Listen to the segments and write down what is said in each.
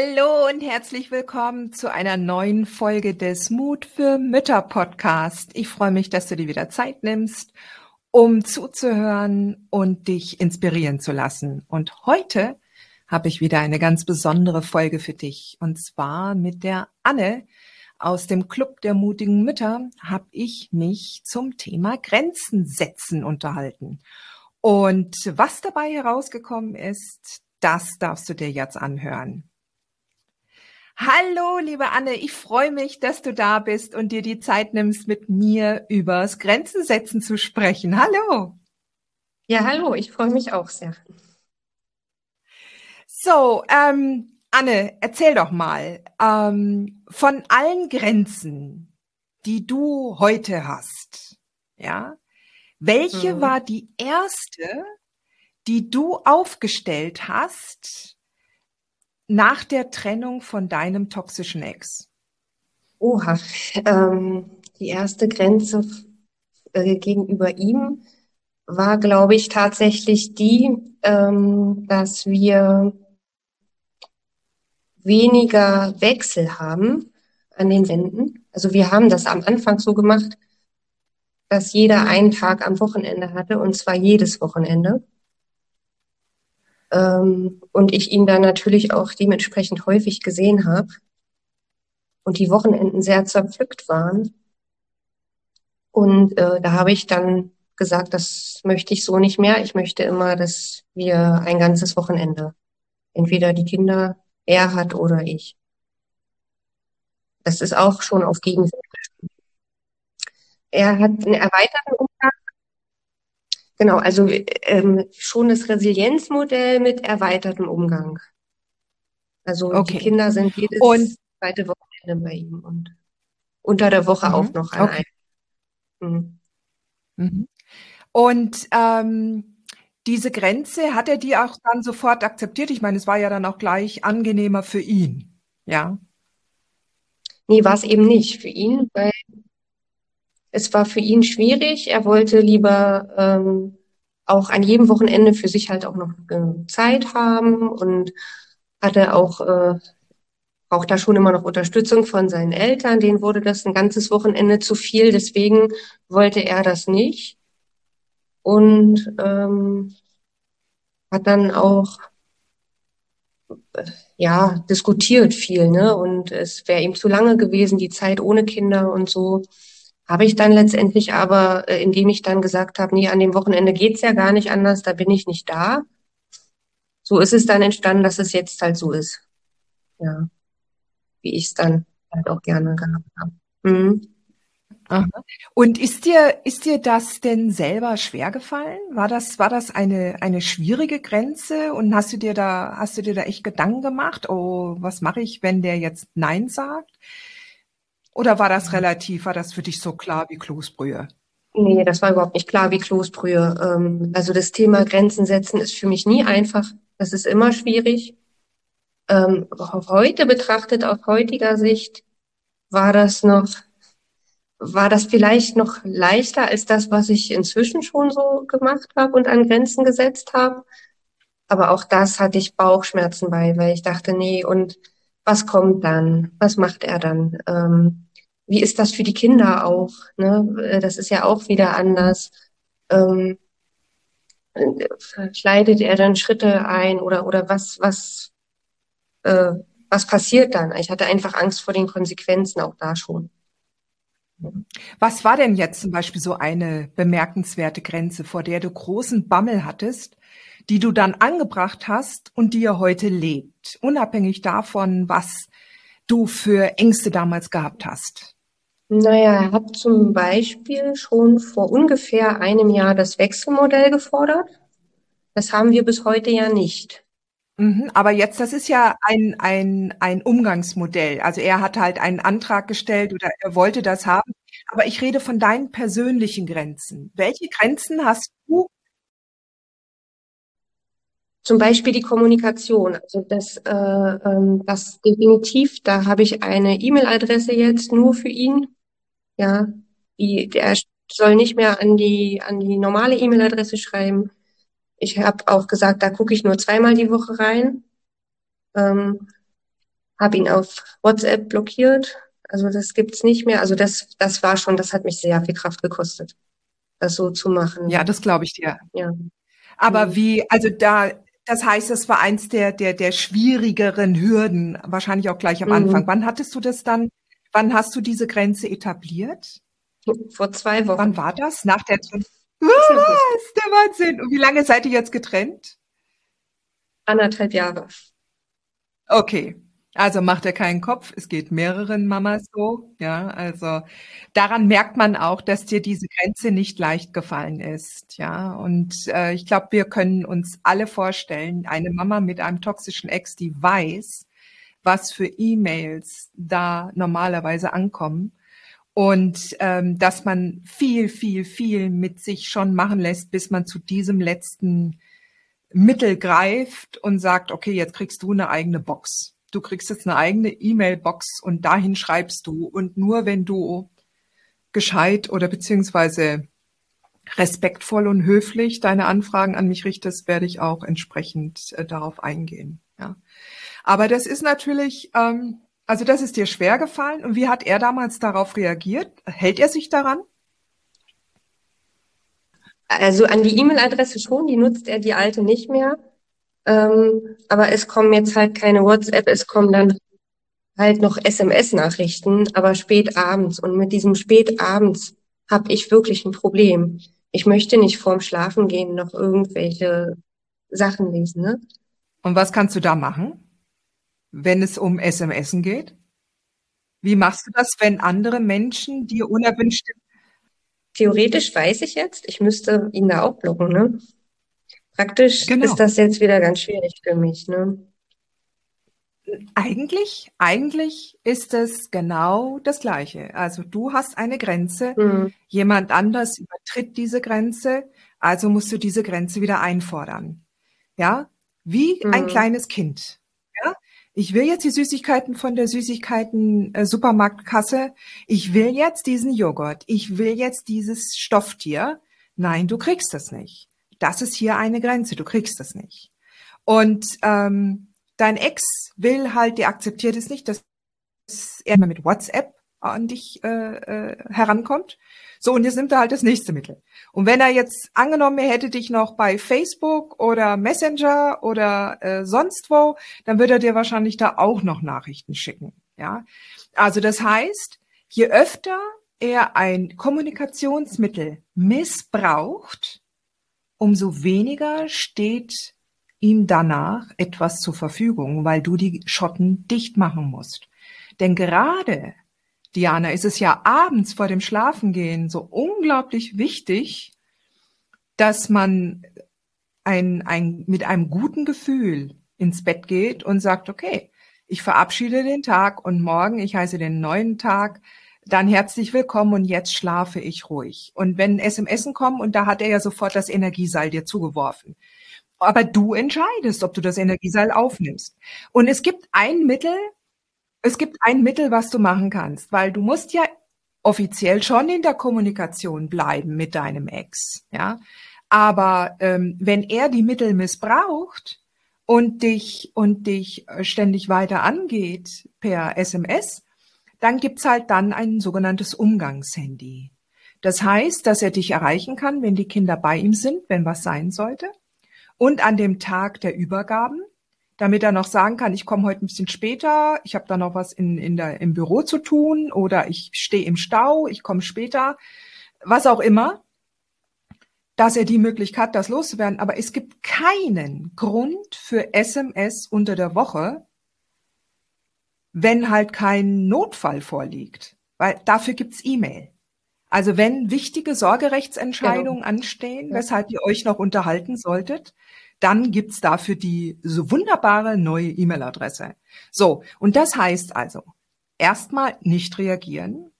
Hallo und herzlich willkommen zu einer neuen Folge des Mut für Mütter Podcast. Ich freue mich, dass du dir wieder Zeit nimmst, um zuzuhören und dich inspirieren zu lassen. Und heute habe ich wieder eine ganz besondere Folge für dich. Und zwar mit der Anne aus dem Club der mutigen Mütter habe ich mich zum Thema Grenzen setzen unterhalten. Und was dabei herausgekommen ist, das darfst du dir jetzt anhören. Hallo, liebe Anne, ich freue mich, dass du da bist und dir die Zeit nimmst, mit mir übers Grenzen setzen zu sprechen. Hallo. Ja, hallo, ich freue mich auch sehr. So, ähm, Anne, erzähl doch mal ähm, von allen Grenzen, die du heute hast. Ja, welche mhm. war die erste, die du aufgestellt hast, nach der Trennung von deinem toxischen Ex? Oha, ähm, die erste Grenze äh, gegenüber ihm war, glaube ich, tatsächlich die, ähm, dass wir weniger Wechsel haben an den Wänden. Also wir haben das am Anfang so gemacht, dass jeder einen Tag am Wochenende hatte, und zwar jedes Wochenende. Ähm, und ich ihn dann natürlich auch dementsprechend häufig gesehen habe und die Wochenenden sehr zerpflückt waren. Und äh, da habe ich dann gesagt, das möchte ich so nicht mehr. Ich möchte immer, dass wir ein ganzes Wochenende, entweder die Kinder er hat oder ich. Das ist auch schon auf Gegenseite. Er hat einen erweiterten Umgang Genau, also ähm, schon das Resilienzmodell mit erweitertem Umgang. Also okay. die Kinder sind jedes und, zweite Wochenende bei ihm und unter der Woche mhm, auch noch okay. Mhm. Mhm. Und ähm, diese Grenze hat er die auch dann sofort akzeptiert? Ich meine, es war ja dann auch gleich angenehmer für ihn, ja? Nee, war es eben nicht für ihn, weil es war für ihn schwierig. Er wollte lieber ähm, auch an jedem Wochenende für sich halt auch noch äh, Zeit haben und hatte auch äh, braucht da schon immer noch Unterstützung von seinen Eltern. Denen wurde das ein ganzes Wochenende zu viel, deswegen wollte er das nicht und ähm, hat dann auch äh, ja diskutiert viel, ne? Und es wäre ihm zu lange gewesen, die Zeit ohne Kinder und so. Habe ich dann letztendlich aber, äh, indem ich dann gesagt habe, nee, an dem Wochenende geht's ja gar nicht anders, da bin ich nicht da. So ist es dann entstanden, dass es jetzt halt so ist. Ja. Wie ich es dann halt auch gerne gehabt habe. Mhm. Und ist dir, ist dir das denn selber schwer gefallen? War das, war das eine, eine schwierige Grenze? Und hast du dir da, hast du dir da echt Gedanken gemacht? Oh, was mache ich, wenn der jetzt Nein sagt? Oder war das relativ, war das für dich so klar wie Kloßbrühe? Nee, das war überhaupt nicht klar wie Kloßbrühe. Ähm, also das Thema Grenzen setzen ist für mich nie einfach. Das ist immer schwierig. Ähm, heute betrachtet, aus heutiger Sicht, war das noch, war das vielleicht noch leichter als das, was ich inzwischen schon so gemacht habe und an Grenzen gesetzt habe. Aber auch das hatte ich Bauchschmerzen bei, weil ich dachte, nee, und was kommt dann? Was macht er dann? Ähm, wie ist das für die Kinder auch? Ne? Äh, das ist ja auch wieder anders. Ähm, leidet er dann Schritte ein oder oder was was äh, was passiert dann? Ich hatte einfach Angst vor den Konsequenzen auch da schon. Was war denn jetzt zum Beispiel so eine bemerkenswerte Grenze, vor der du großen Bammel hattest, die du dann angebracht hast und die ihr heute lebt, unabhängig davon, was du für Ängste damals gehabt hast? Naja, er hat zum Beispiel schon vor ungefähr einem Jahr das Wechselmodell gefordert. Das haben wir bis heute ja nicht. Mhm, aber jetzt, das ist ja ein, ein, ein Umgangsmodell. Also er hat halt einen Antrag gestellt oder er wollte das haben. Aber ich rede von deinen persönlichen Grenzen. Welche Grenzen hast du? Zum Beispiel die Kommunikation. Also das, äh, ähm, das definitiv, da habe ich eine E-Mail-Adresse jetzt nur für ihn. Ja, die, der soll nicht mehr an die, an die normale E-Mail-Adresse schreiben. Ich habe auch gesagt, da gucke ich nur zweimal die Woche rein. Ähm, habe ihn auf WhatsApp blockiert. Also das gibt's nicht mehr. Also das, das war schon, das hat mich sehr viel Kraft gekostet, das so zu machen. Ja, das glaube ich dir. Ja. Aber wie, also da, das heißt, das war eins der, der, der schwierigeren Hürden, wahrscheinlich auch gleich am mhm. Anfang. Wann hattest du das dann, wann hast du diese Grenze etabliert? Vor zwei Wochen. Wann war das? Nach der was? Der Wahnsinn. Und wie lange seid ihr jetzt getrennt? Anderthalb Jahre. Okay. Also macht er keinen Kopf. Es geht mehreren Mamas so. Ja, also daran merkt man auch, dass dir diese Grenze nicht leicht gefallen ist. Ja, und äh, ich glaube, wir können uns alle vorstellen, eine Mama mit einem toxischen Ex, die weiß, was für E-Mails da normalerweise ankommen und ähm, dass man viel, viel, viel mit sich schon machen lässt, bis man zu diesem letzten Mittel greift und sagt, okay, jetzt kriegst du eine eigene Box. Du kriegst jetzt eine eigene E-Mail-Box und dahin schreibst du. Und nur wenn du gescheit oder beziehungsweise respektvoll und höflich deine Anfragen an mich richtest, werde ich auch entsprechend äh, darauf eingehen. Ja. Aber das ist natürlich, ähm, also das ist dir schwer gefallen. Und wie hat er damals darauf reagiert? Hält er sich daran? Also an die E-Mail-Adresse schon, die nutzt er die alte nicht mehr. Ähm, aber es kommen jetzt halt keine WhatsApp, es kommen dann halt noch SMS-Nachrichten, aber spät abends. Und mit diesem spät abends habe ich wirklich ein Problem. Ich möchte nicht vorm Schlafengehen noch irgendwelche Sachen lesen. Ne? Und was kannst du da machen? wenn es um SMS geht? Wie machst du das, wenn andere Menschen dir unerwünschte Theoretisch weiß ich jetzt, ich müsste ihn da auch blocken, ne? Praktisch genau. ist das jetzt wieder ganz schwierig für mich, ne? Eigentlich, eigentlich ist es genau das Gleiche. Also du hast eine Grenze, mhm. jemand anders übertritt diese Grenze, also musst du diese Grenze wieder einfordern. Ja, wie mhm. ein kleines Kind. Ich will jetzt die Süßigkeiten von der Süßigkeiten-Supermarktkasse. Äh, ich will jetzt diesen Joghurt. Ich will jetzt dieses Stofftier. Nein, du kriegst das nicht. Das ist hier eine Grenze. Du kriegst das nicht. Und ähm, dein Ex will halt, der akzeptiert es nicht, dass er mit WhatsApp an dich äh, äh, herankommt. So, und jetzt nimmt er halt das nächste Mittel. Und wenn er jetzt angenommen, er hätte dich noch bei Facebook oder Messenger oder äh, sonst wo, dann würde er dir wahrscheinlich da auch noch Nachrichten schicken. Ja, also das heißt, je öfter er ein Kommunikationsmittel missbraucht, umso weniger steht ihm danach etwas zur Verfügung, weil du die Schotten dicht machen musst. Denn gerade Diana, ist es ja abends vor dem Schlafengehen so unglaublich wichtig, dass man ein, ein, mit einem guten Gefühl ins Bett geht und sagt, okay, ich verabschiede den Tag und morgen, ich heiße den neuen Tag, dann herzlich willkommen und jetzt schlafe ich ruhig. Und wenn SMS kommen und da hat er ja sofort das Energieseil dir zugeworfen. Aber du entscheidest, ob du das Energieseil aufnimmst. Und es gibt ein Mittel, es gibt ein Mittel, was du machen kannst, weil du musst ja offiziell schon in der Kommunikation bleiben mit deinem Ex, ja. Aber ähm, wenn er die Mittel missbraucht und dich und dich äh, ständig weiter angeht per SMS, dann gibt's halt dann ein sogenanntes Umgangshandy. Das heißt, dass er dich erreichen kann, wenn die Kinder bei ihm sind, wenn was sein sollte. Und an dem Tag der Übergaben damit er noch sagen kann, ich komme heute ein bisschen später, ich habe da noch was in, in der, im Büro zu tun oder ich stehe im Stau, ich komme später, was auch immer, dass er die Möglichkeit hat, das loszuwerden. Aber es gibt keinen Grund für SMS unter der Woche, wenn halt kein Notfall vorliegt, weil dafür gibt's E-Mail. Also wenn wichtige Sorgerechtsentscheidungen genau. anstehen, weshalb ihr euch noch unterhalten solltet, dann gibt's dafür die so wunderbare neue E-Mail-Adresse. So, und das heißt also, erstmal nicht reagieren.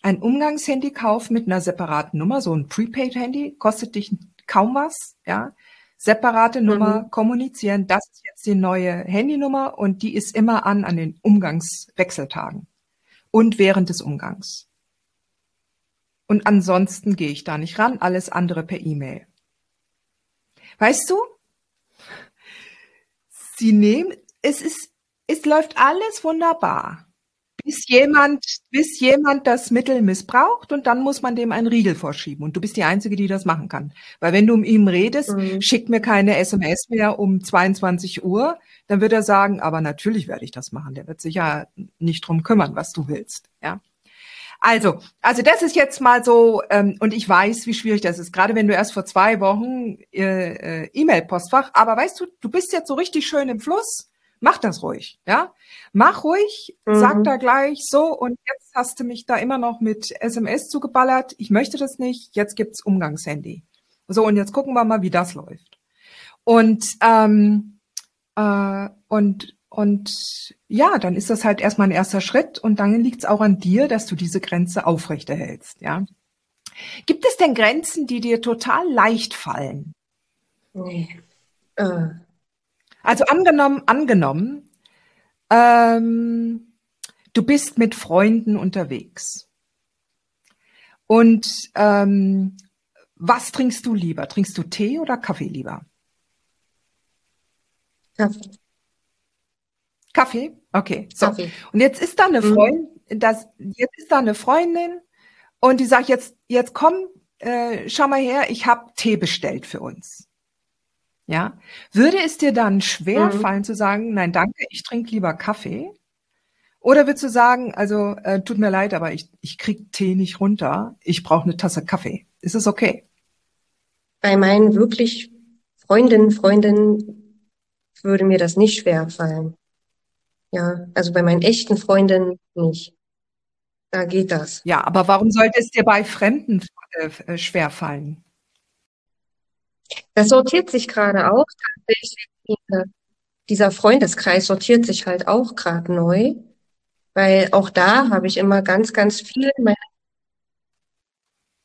Ein Umgangshandy-Kauf mit einer separaten Nummer, so ein Prepaid-Handy, kostet dich kaum was, ja. Separate Nummer, mhm. kommunizieren, das ist jetzt die neue Handynummer und die ist immer an an den Umgangswechseltagen und während des Umgangs. Und ansonsten gehe ich da nicht ran, alles andere per E-Mail. Weißt du, sie nehmen, es ist, es läuft alles wunderbar bis jemand, bis jemand das Mittel missbraucht und dann muss man dem einen Riegel vorschieben. Und du bist die Einzige, die das machen kann. Weil wenn du um ihm redest, mhm. schick mir keine SMS mehr um 22 Uhr, dann wird er sagen, aber natürlich werde ich das machen. Der wird sich ja nicht drum kümmern, was du willst. Ja. Also, also das ist jetzt mal so, ähm, und ich weiß, wie schwierig das ist, gerade wenn du erst vor zwei Wochen äh, äh, E-Mail-Postfach, aber weißt du, du bist jetzt so richtig schön im Fluss Mach das ruhig, ja. Mach ruhig, mhm. sag da gleich so und jetzt hast du mich da immer noch mit SMS zugeballert. Ich möchte das nicht. Jetzt gibt's Umgangshandy. So und jetzt gucken wir mal, wie das läuft. Und ähm, äh, und und ja, dann ist das halt erstmal ein erster Schritt und dann liegt's auch an dir, dass du diese Grenze aufrechterhältst, ja. Gibt es denn Grenzen, die dir total leicht fallen? Nee. Äh, also angenommen, angenommen, ähm, du bist mit Freunden unterwegs. Und ähm, was trinkst du lieber? Trinkst du Tee oder Kaffee lieber? Kaffee. Kaffee? Okay. So. Kaffee. Und jetzt ist da eine mhm. Freundin, das, jetzt ist da eine Freundin und die sagt jetzt, jetzt komm, äh, schau mal her, ich habe Tee bestellt für uns. Ja. Würde es dir dann schwer mhm. fallen zu sagen, nein, danke, ich trinke lieber Kaffee? Oder würdest du sagen, also äh, tut mir leid, aber ich, ich krieg Tee nicht runter, ich brauche eine Tasse Kaffee. Ist es okay? Bei meinen wirklich Freundinnen, Freunden würde mir das nicht schwer fallen. Ja, also bei meinen echten Freundinnen nicht. Da geht das. Ja, aber warum sollte es dir bei Fremden äh, schwer fallen? Das sortiert sich gerade auch tatsächlich. Dieser Freundeskreis sortiert sich halt auch gerade neu, weil auch da habe ich immer ganz, ganz viele.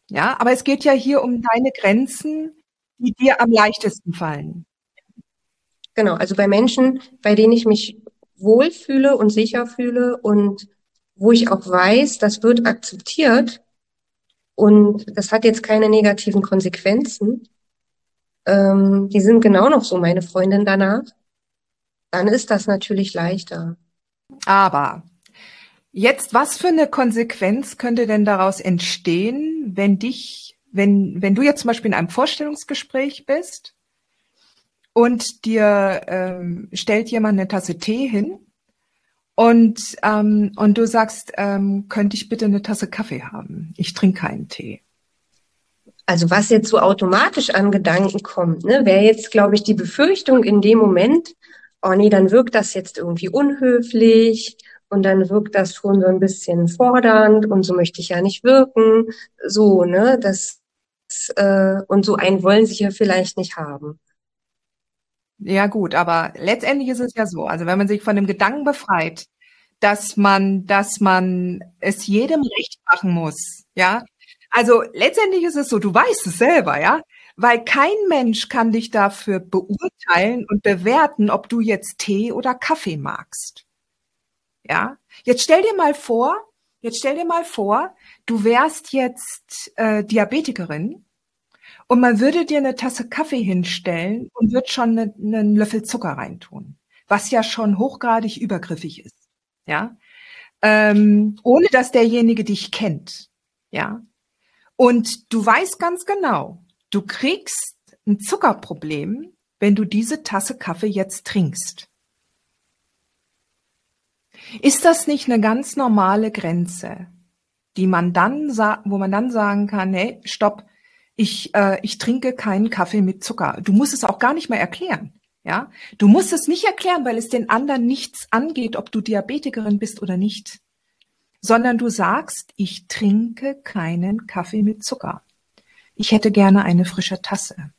Ja, aber es geht ja hier um deine Grenzen, die dir am leichtesten fallen. Genau, also bei Menschen, bei denen ich mich wohlfühle und sicher fühle und wo ich auch weiß, das wird akzeptiert und das hat jetzt keine negativen Konsequenzen, ähm, die sind genau noch so meine Freundin danach, dann ist das natürlich leichter. Aber jetzt, was für eine Konsequenz könnte denn daraus entstehen, wenn dich, wenn, wenn du jetzt zum Beispiel in einem Vorstellungsgespräch bist und dir ähm, stellt jemand eine Tasse Tee hin und, ähm, und du sagst, ähm, könnte ich bitte eine Tasse Kaffee haben? Ich trinke keinen Tee. Also was jetzt so automatisch an Gedanken kommt, ne, wäre jetzt, glaube ich, die Befürchtung in dem Moment, oh nee, dann wirkt das jetzt irgendwie unhöflich und dann wirkt das schon so ein bisschen fordernd und so möchte ich ja nicht wirken. So, ne, das äh, und so einen wollen sie ja vielleicht nicht haben. Ja, gut, aber letztendlich ist es ja so, also wenn man sich von dem Gedanken befreit, dass man, dass man es jedem recht machen muss, ja, also letztendlich ist es so, du weißt es selber, ja, weil kein Mensch kann dich dafür beurteilen und bewerten, ob du jetzt Tee oder Kaffee magst. Ja, jetzt stell dir mal vor, jetzt stell dir mal vor, du wärst jetzt äh, Diabetikerin und man würde dir eine Tasse Kaffee hinstellen und wird schon ne, einen Löffel Zucker reintun, was ja schon hochgradig übergriffig ist. Ja, ähm, ohne dass derjenige dich kennt. Ja, und du weißt ganz genau, du kriegst ein Zuckerproblem, wenn du diese Tasse Kaffee jetzt trinkst. Ist das nicht eine ganz normale Grenze, die man dann wo man dann sagen kann, hey, stopp, ich, äh, ich trinke keinen Kaffee mit Zucker. Du musst es auch gar nicht mehr erklären. Ja, du musst es nicht erklären, weil es den anderen nichts angeht, ob du Diabetikerin bist oder nicht, sondern du sagst, ich trinke keinen Kaffee mit Zucker. Ich hätte gerne eine frische Tasse.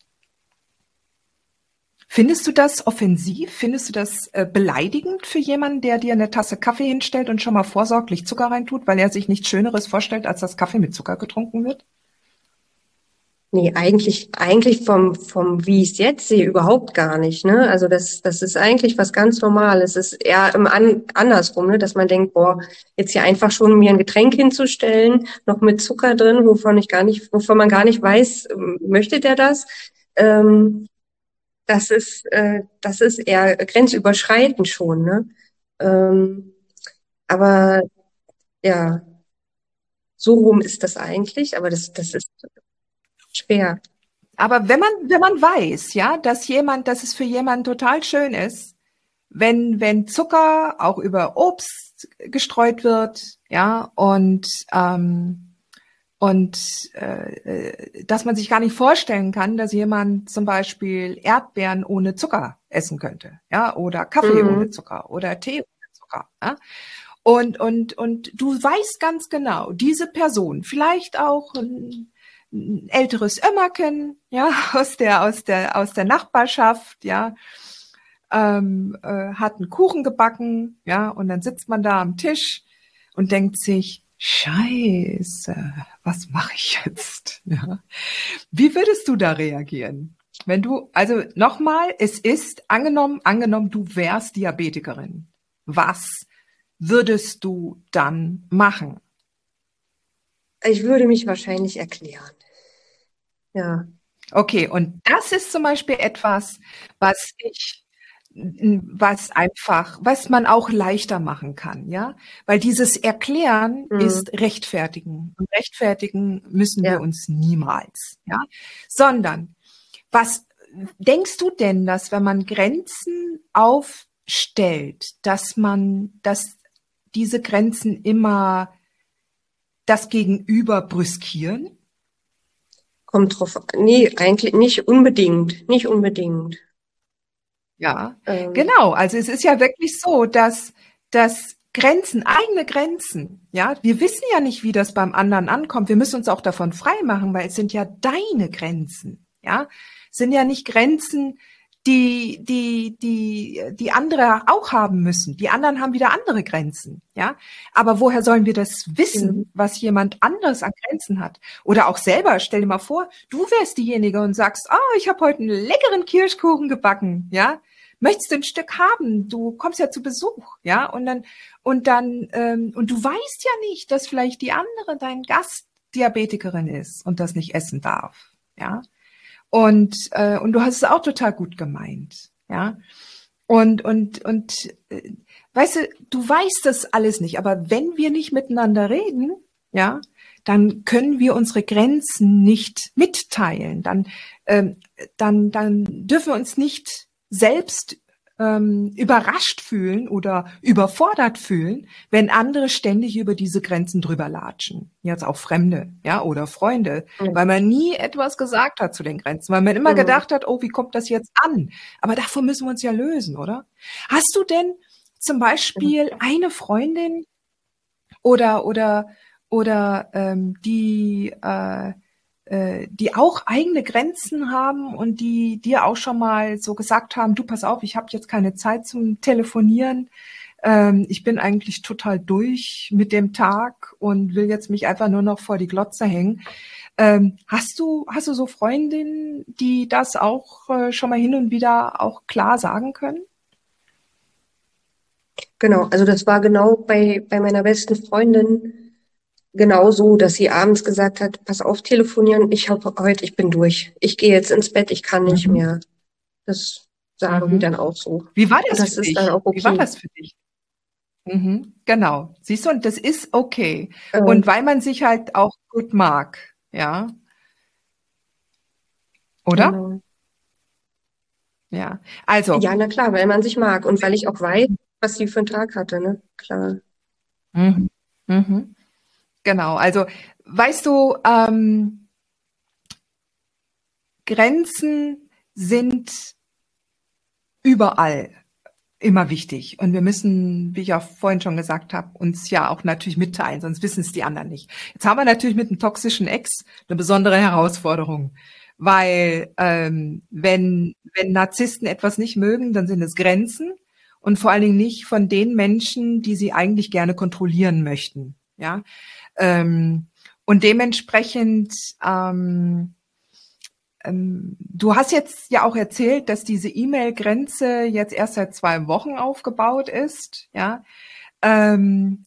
Findest du das offensiv? Findest du das äh, beleidigend für jemanden, der dir eine Tasse Kaffee hinstellt und schon mal vorsorglich Zucker reintut, weil er sich nichts Schöneres vorstellt, als dass Kaffee mit Zucker getrunken wird? Nee, eigentlich, eigentlich vom, vom, wie ich es jetzt sehe, überhaupt gar nicht, ne? Also das, das ist eigentlich was ganz Normales. Es ist eher im An andersrum, ne? Dass man denkt, boah, jetzt hier einfach schon mir ein Getränk hinzustellen, noch mit Zucker drin, wovon ich gar nicht, wovon man gar nicht weiß, ähm, möchte der das? Ähm, das ist, äh, das ist eher grenzüberschreitend schon, ne? Ähm, aber ja, so rum ist das eigentlich, aber das, das ist schwer. Aber wenn man, wenn man weiß, ja, dass jemand, dass es für jemanden total schön ist, wenn, wenn Zucker auch über Obst gestreut wird, ja, und, ähm, und äh, dass man sich gar nicht vorstellen kann, dass jemand zum Beispiel Erdbeeren ohne Zucker essen könnte, ja, oder Kaffee mhm. ohne Zucker oder Tee ohne Zucker. Ja? Und, und, und du weißt ganz genau, diese Person, vielleicht auch ein älteres Ömmerken, ja, aus der, aus der, aus der Nachbarschaft, ja, ähm, äh, hat einen Kuchen gebacken, ja, und dann sitzt man da am Tisch und denkt sich, Scheiße, was mache ich jetzt? Ja. Wie würdest du da reagieren? Wenn du, also nochmal, es ist angenommen, angenommen, du wärst Diabetikerin. Was würdest du dann machen? Ich würde mich wahrscheinlich erklären. Ja. Okay, und das ist zum Beispiel etwas, was ich, was einfach, was man auch leichter machen kann, ja, weil dieses Erklären mhm. ist rechtfertigen und rechtfertigen müssen ja. wir uns niemals, ja, sondern was denkst du denn, dass wenn man Grenzen aufstellt, dass man, dass diese Grenzen immer das Gegenüber brüskieren? Kommt drauf Nee, eigentlich nicht unbedingt. Nicht unbedingt. Ja, ähm. genau. Also es ist ja wirklich so, dass, dass Grenzen, eigene Grenzen, ja, wir wissen ja nicht, wie das beim anderen ankommt. Wir müssen uns auch davon frei machen, weil es sind ja deine Grenzen, ja, es sind ja nicht Grenzen, die, die, die, die andere auch haben müssen. Die anderen haben wieder andere Grenzen, ja. Aber woher sollen wir das wissen, mhm. was jemand anderes an Grenzen hat? Oder auch selber, stell dir mal vor, du wärst diejenige und sagst, ah, oh, ich habe heute einen leckeren Kirschkuchen gebacken, ja. Möchtest du ein Stück haben? Du kommst ja zu Besuch, ja. Und dann, und dann, ähm, und du weißt ja nicht, dass vielleicht die andere dein Gast Diabetikerin ist und das nicht essen darf, ja. Und, äh, und du hast es auch total gut gemeint, ja. Und, und, und, äh, weißt du, du weißt das alles nicht, aber wenn wir nicht miteinander reden, ja, dann können wir unsere Grenzen nicht mitteilen. Dann, ähm, dann, dann dürfen wir uns nicht selbst ähm, überrascht fühlen oder überfordert fühlen, wenn andere ständig über diese Grenzen drüber latschen. Jetzt auch Fremde, ja, oder Freunde, mhm. weil man nie etwas gesagt hat zu den Grenzen, weil man immer mhm. gedacht hat, oh, wie kommt das jetzt an? Aber davon müssen wir uns ja lösen, oder? Hast du denn zum Beispiel mhm. eine Freundin oder oder oder ähm, die äh, äh, die auch eigene Grenzen haben und die dir auch schon mal so gesagt haben, du pass auf, ich habe jetzt keine Zeit zum Telefonieren. Ähm, ich bin eigentlich total durch mit dem Tag und will jetzt mich einfach nur noch vor die Glotze hängen. Ähm, hast du hast du so Freundinnen, die das auch äh, schon mal hin und wieder auch klar sagen können? Genau, also das war genau bei bei meiner besten Freundin genau so, dass sie abends gesagt hat, pass auf, telefonieren, ich habe heute, ich bin durch. Ich gehe jetzt ins Bett, ich kann nicht mhm. mehr. Das sagen mhm. die dann auch so. Wie war das, das für dich? Okay. Wie war das für dich? Mhm, genau. Siehst du, und das ist okay. Ähm, und weil man sich halt auch gut mag, ja. Oder? Genau. Ja, also. Ja, na klar, weil man sich mag und weil ich auch weiß, was sie für einen Tag hatte, ne? Klar. Mhm. Mhm. Genau, also weißt du, ähm, Grenzen sind überall immer wichtig. Und wir müssen, wie ich auch vorhin schon gesagt habe, uns ja auch natürlich mitteilen, sonst wissen es die anderen nicht. Jetzt haben wir natürlich mit einem toxischen Ex eine besondere Herausforderung. Weil ähm, wenn, wenn Narzissten etwas nicht mögen, dann sind es Grenzen und vor allen Dingen nicht von den Menschen, die sie eigentlich gerne kontrollieren möchten. Ja, ähm, und dementsprechend ähm, ähm, du hast jetzt ja auch erzählt, dass diese E-Mail-Grenze jetzt erst seit zwei Wochen aufgebaut ist. Ja. Ähm,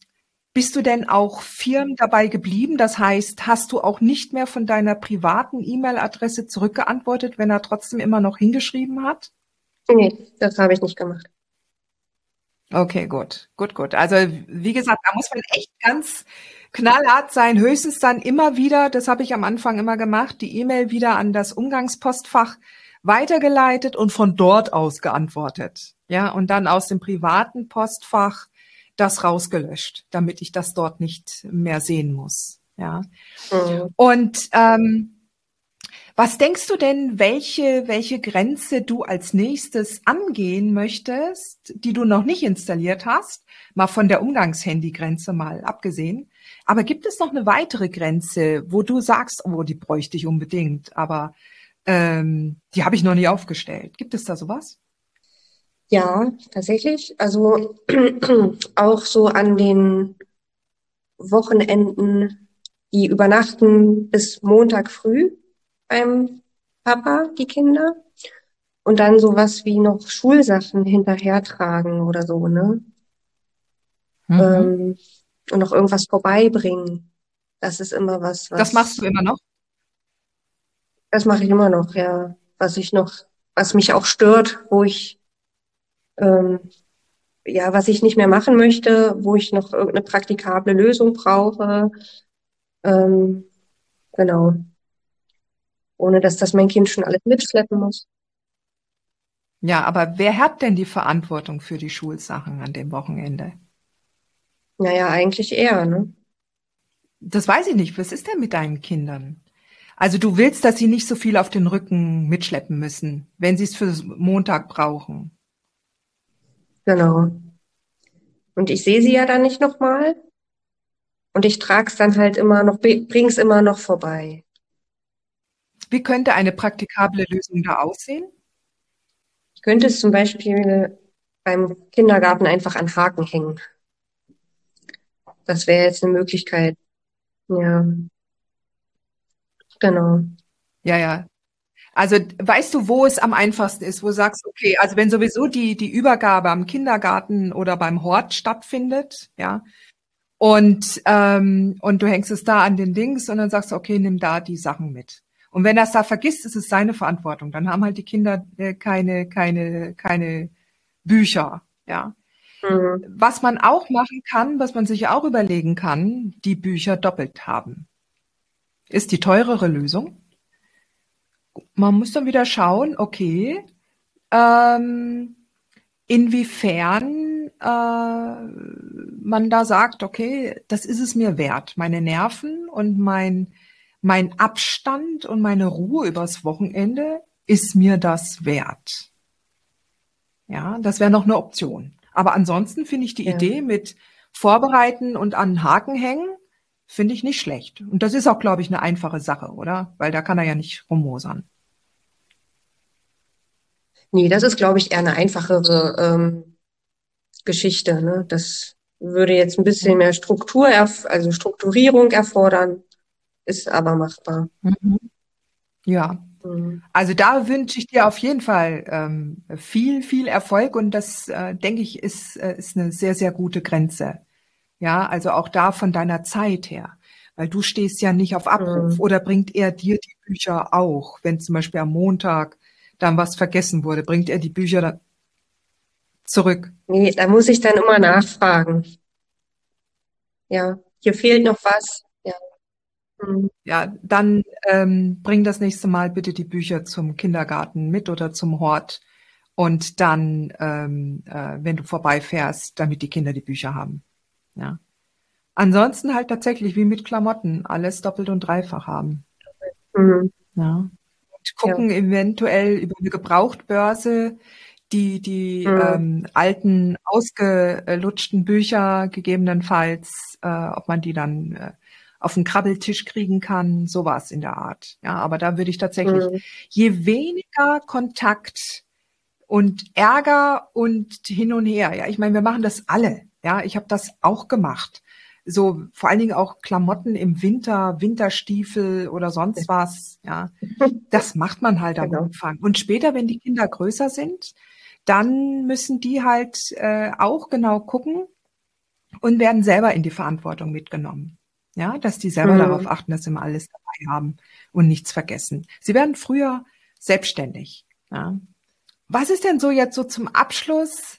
bist du denn auch firm dabei geblieben? Das heißt, hast du auch nicht mehr von deiner privaten E-Mail-Adresse zurückgeantwortet, wenn er trotzdem immer noch hingeschrieben hat? Nee, das habe ich nicht gemacht. Okay, gut, gut, gut. Also wie gesagt, da muss man echt ganz knallhart sein. Höchstens dann immer wieder, das habe ich am Anfang immer gemacht, die E-Mail wieder an das Umgangspostfach weitergeleitet und von dort aus geantwortet. Ja, und dann aus dem privaten Postfach das rausgelöscht, damit ich das dort nicht mehr sehen muss. Ja. Mhm. Und ähm, was denkst du denn, welche, welche Grenze du als nächstes angehen möchtest, die du noch nicht installiert hast? Mal von der Umgangshandy-Grenze mal abgesehen. Aber gibt es noch eine weitere Grenze, wo du sagst, oh, die bräuchte ich unbedingt, aber ähm, die habe ich noch nie aufgestellt. Gibt es da sowas? Ja, tatsächlich. Also auch so an den Wochenenden, die übernachten bis Montag früh beim Papa, die Kinder. Und dann sowas wie noch Schulsachen hinterhertragen oder so, ne? Mhm. Ähm, und noch irgendwas vorbeibringen. Das ist immer was, was. Das machst du immer noch? Das mache ich immer noch, ja. Was ich noch, was mich auch stört, wo ich ähm, ja, was ich nicht mehr machen möchte, wo ich noch irgendeine praktikable Lösung brauche. Ähm, genau. Ohne dass das mein Kind schon alles mitschleppen muss. Ja, aber wer hat denn die Verantwortung für die Schulsachen an dem Wochenende? Naja, eigentlich er, ne? Das weiß ich nicht. Was ist denn mit deinen Kindern? Also du willst, dass sie nicht so viel auf den Rücken mitschleppen müssen, wenn sie es für Montag brauchen. Genau. Und ich sehe sie ja dann nicht nochmal. Und ich trage es dann halt immer noch, bring's immer noch vorbei. Wie könnte eine praktikable Lösung da aussehen? Ich könnte es zum Beispiel beim Kindergarten einfach an Haken hängen. Das wäre jetzt eine Möglichkeit. Ja. Genau. Ja, ja. Also weißt du, wo es am einfachsten ist, wo du sagst, okay, also wenn sowieso die, die Übergabe am Kindergarten oder beim Hort stattfindet, ja, und, ähm, und du hängst es da an den Dings und dann sagst du, okay, nimm da die Sachen mit. Und wenn er es da vergisst, ist es seine Verantwortung. Dann haben halt die Kinder äh, keine, keine, keine Bücher, ja. Mhm. Was man auch machen kann, was man sich auch überlegen kann, die Bücher doppelt haben. Ist die teurere Lösung man muss dann wieder schauen, okay, ähm, inwiefern äh, man da sagt, okay, das ist es mir wert, meine Nerven und mein, mein Abstand und meine Ruhe übers Wochenende ist mir das wert. Ja, das wäre noch eine Option. Aber ansonsten finde ich die ja. Idee mit Vorbereiten und an Haken hängen, finde ich nicht schlecht. Und das ist auch, glaube ich, eine einfache Sache, oder? Weil da kann er ja nicht rummosern. Nee, das ist, glaube ich, eher eine einfachere ähm, Geschichte. Ne? Das würde jetzt ein bisschen mehr Struktur, also Strukturierung erfordern, ist aber machbar. Mhm. Ja. Mhm. Also da wünsche ich dir auf jeden Fall ähm, viel, viel Erfolg und das, äh, denke ich, ist, äh, ist eine sehr, sehr gute Grenze. Ja, also auch da von deiner Zeit her. Weil du stehst ja nicht auf Abruf mhm. oder bringt er dir die Bücher auch, wenn zum Beispiel am Montag dann was vergessen wurde? Bringt er die Bücher dann zurück? Nee, da muss ich dann immer nachfragen. Ja, hier fehlt noch was. Ja, mhm. ja dann ähm, bring das nächste Mal bitte die Bücher zum Kindergarten mit oder zum Hort. Und dann, ähm, äh, wenn du vorbeifährst, damit die Kinder die Bücher haben. Ja. Ansonsten halt tatsächlich wie mit Klamotten alles doppelt und dreifach haben. Mhm. Ja gucken ja. eventuell über eine Gebrauchtbörse die, die mhm. ähm, alten, ausgelutschten Bücher gegebenenfalls, äh, ob man die dann äh, auf den Krabbeltisch kriegen kann, sowas in der Art. Ja, aber da würde ich tatsächlich, mhm. je weniger Kontakt und Ärger und hin und her, ja, ich meine, wir machen das alle. Ja, ich habe das auch gemacht. So vor allen Dingen auch Klamotten im Winter, Winterstiefel oder sonst was. Ja, das macht man halt am genau. Anfang. Und später, wenn die Kinder größer sind, dann müssen die halt äh, auch genau gucken und werden selber in die Verantwortung mitgenommen. Ja, dass die selber mhm. darauf achten, dass sie immer alles dabei haben und nichts vergessen. Sie werden früher selbstständig. Ja. Was ist denn so jetzt so zum Abschluss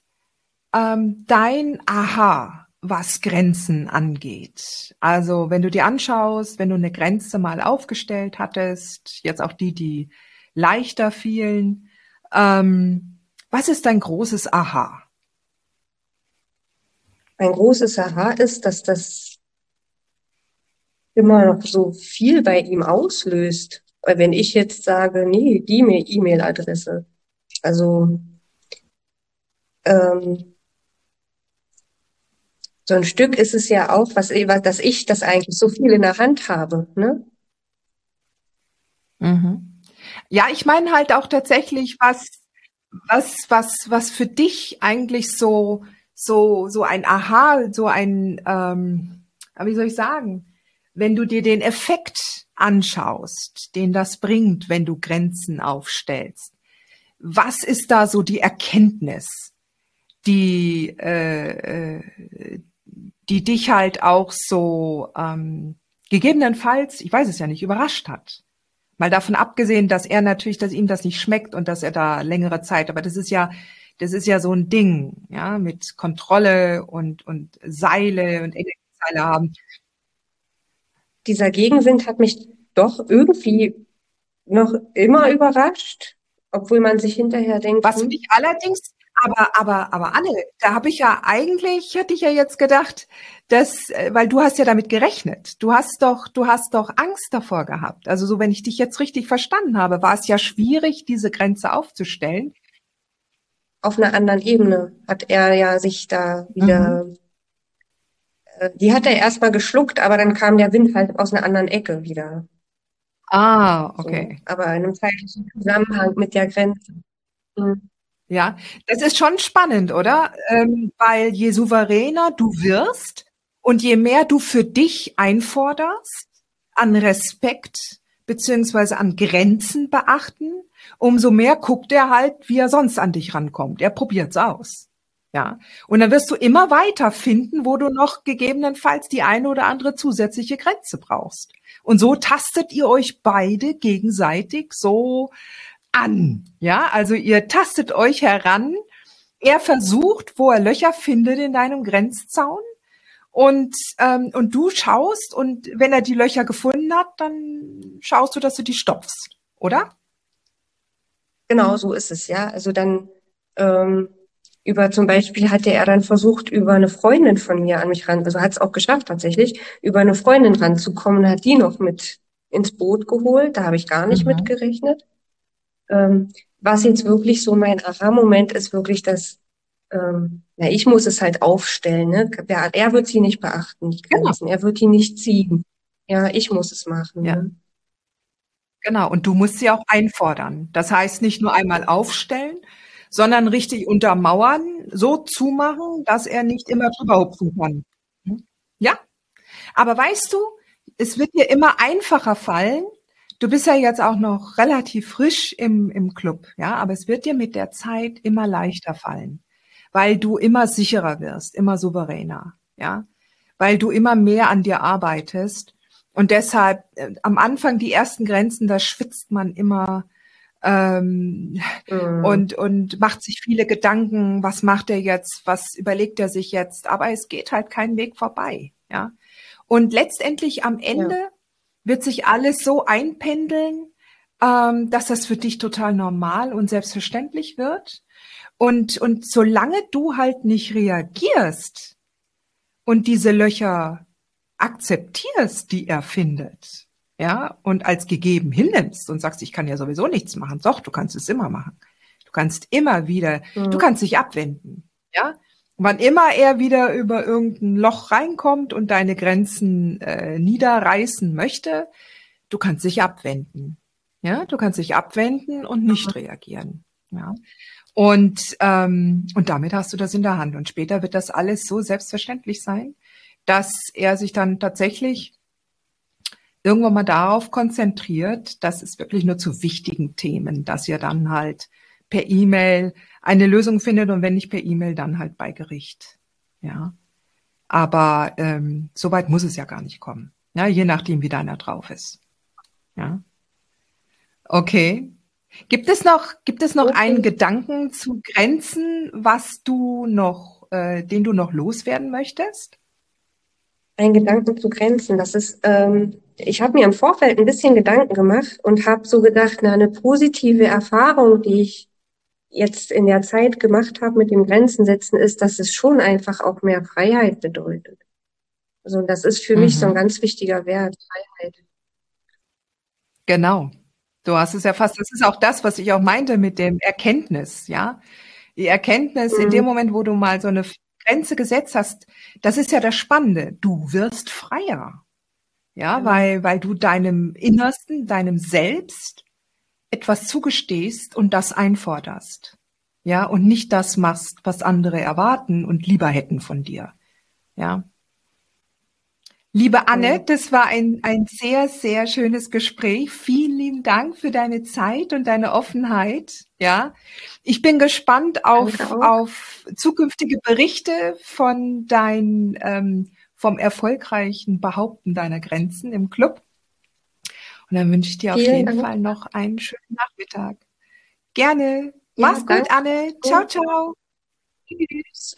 ähm, dein Aha, was Grenzen angeht? Also wenn du dir anschaust, wenn du eine Grenze mal aufgestellt hattest, jetzt auch die, die leichter fielen, ähm, was ist dein großes Aha? Mein großes Aha ist, dass das immer noch so viel bei ihm auslöst. Weil wenn ich jetzt sage, nee, die E-Mail-Adresse, also ähm, so ein Stück ist es ja auch, was, dass ich das eigentlich so viel in der Hand habe. Ne? Mhm. Ja, ich meine halt auch tatsächlich, was, was, was, was für dich eigentlich so, so, so ein Aha, so ein, ähm, wie soll ich sagen, wenn du dir den Effekt anschaust, den das bringt, wenn du Grenzen aufstellst, was ist da so die Erkenntnis, die, äh, äh, die dich halt auch so ähm, gegebenenfalls, ich weiß es ja nicht, überrascht hat? Mal davon abgesehen, dass er natürlich, dass ihm das nicht schmeckt und dass er da längere Zeit, aber das ist ja, das ist ja so ein Ding, ja, mit Kontrolle und, und Seile und Energieseile haben dieser Gegenwind hat mich doch irgendwie noch immer überrascht, obwohl man sich hinterher denkt. Was hm. mich allerdings, aber, aber, aber Anne, da habe ich ja eigentlich, hätte ich ja jetzt gedacht, dass, äh, weil du hast ja damit gerechnet. Du hast doch, du hast doch Angst davor gehabt. Also so, wenn ich dich jetzt richtig verstanden habe, war es ja schwierig, diese Grenze aufzustellen. Auf einer anderen Ebene hat er ja sich da wieder mhm die hat er erstmal geschluckt, aber dann kam der Wind halt aus einer anderen Ecke wieder. Ah, okay. So, aber in einem zeitlichen Zusammenhang mit der Grenze. Mhm. Ja, das ist schon spannend, oder? Ähm, weil je souveräner du wirst und je mehr du für dich einforderst an Respekt beziehungsweise an Grenzen beachten, umso mehr guckt er halt, wie er sonst an dich rankommt. Er probiert's aus. Ja. Und dann wirst du immer weiter finden, wo du noch gegebenenfalls die eine oder andere zusätzliche Grenze brauchst. Und so tastet ihr euch beide gegenseitig so an. Ja, also ihr tastet euch heran. Er versucht, wo er Löcher findet in deinem Grenzzaun. Und, ähm, und du schaust und wenn er die Löcher gefunden hat, dann schaust du, dass du die stopfst, oder? Genau, so ist es, ja. Also dann ähm, über zum Beispiel hatte er dann versucht, über eine Freundin von mir an mich ran, also hat es auch geschafft tatsächlich, über eine Freundin ranzukommen hat die noch mit ins Boot geholt. Da habe ich gar nicht mhm. mit gerechnet. Ähm, was jetzt wirklich so mein Aha-Moment ist, wirklich, dass ähm, ja, ich muss es halt aufstellen. Ne? Er, er wird sie nicht beachten, die Grenzen. Genau. Er wird die nicht ziehen. Ja, ich muss es machen. Ja. Ne? Genau, und du musst sie auch einfordern. Das heißt nicht nur einmal aufstellen, sondern richtig untermauern, so zumachen, dass er nicht immer drüber hupfen kann. Hm? Ja? Aber weißt du, es wird dir immer einfacher fallen. Du bist ja jetzt auch noch relativ frisch im, im Club, ja, aber es wird dir mit der Zeit immer leichter fallen, weil du immer sicherer wirst, immer souveräner, ja, weil du immer mehr an dir arbeitest und deshalb äh, am Anfang die ersten Grenzen, da schwitzt man immer ähm, mhm. und, und macht sich viele Gedanken, was macht er jetzt, was überlegt er sich jetzt, aber es geht halt kein Weg vorbei, ja. Und letztendlich am Ende ja. wird sich alles so einpendeln, ähm, dass das für dich total normal und selbstverständlich wird. Und, und solange du halt nicht reagierst und diese Löcher akzeptierst, die er findet, ja, und als gegeben hinnimmst und sagst, ich kann ja sowieso nichts machen. Doch, du kannst es immer machen. Du kannst immer wieder, mhm. du kannst dich abwenden, ja. Wann immer er wieder über irgendein Loch reinkommt und deine Grenzen äh, niederreißen möchte, du kannst dich abwenden. Ja, du kannst dich abwenden und nicht mhm. reagieren. Ja. Und, ähm, und damit hast du das in der Hand. Und später wird das alles so selbstverständlich sein, dass er sich dann tatsächlich irgendwann mal darauf konzentriert, dass es wirklich nur zu wichtigen Themen, dass ihr dann halt per E-Mail eine Lösung findet und wenn nicht per E-Mail, dann halt bei Gericht. Ja. Aber ähm, so weit muss es ja gar nicht kommen. Ja, je nachdem, wie deiner drauf ist. Ja. Okay. Gibt es noch, gibt es noch okay. einen Gedanken zu Grenzen, was du noch, äh, den du noch loswerden möchtest? Ein Gedanken zu Grenzen, das ist, ähm, ich habe mir im Vorfeld ein bisschen Gedanken gemacht und habe so gedacht, na, eine positive Erfahrung, die ich jetzt in der Zeit gemacht habe mit dem Grenzen setzen, ist, dass es schon einfach auch mehr Freiheit bedeutet. Also das ist für mhm. mich so ein mhm. ganz wichtiger Wert, Freiheit. Genau. Du hast es ja fast, das ist auch das, was ich auch meinte mit dem Erkenntnis, ja. Die Erkenntnis mhm. in dem mhm. Moment, wo du mal so eine Grenze gesetzt hast, das ist ja das Spannende. Du wirst freier. Ja, mhm. weil, weil du deinem Innersten, deinem Selbst etwas zugestehst und das einforderst. Ja, und nicht das machst, was andere erwarten und lieber hätten von dir. Ja. Liebe Anne, das war ein, ein sehr, sehr schönes Gespräch. Vielen lieben Dank für deine Zeit und deine Offenheit. Ja, ich bin gespannt auf, auf zukünftige Berichte von dein, ähm, vom erfolgreichen Behaupten deiner Grenzen im Club. Und dann wünsche ich dir auf Vielen jeden Dank. Fall noch einen schönen Nachmittag. Gerne. Ja, Mach's gut, Anne. Ciao, ciao. Tschüss.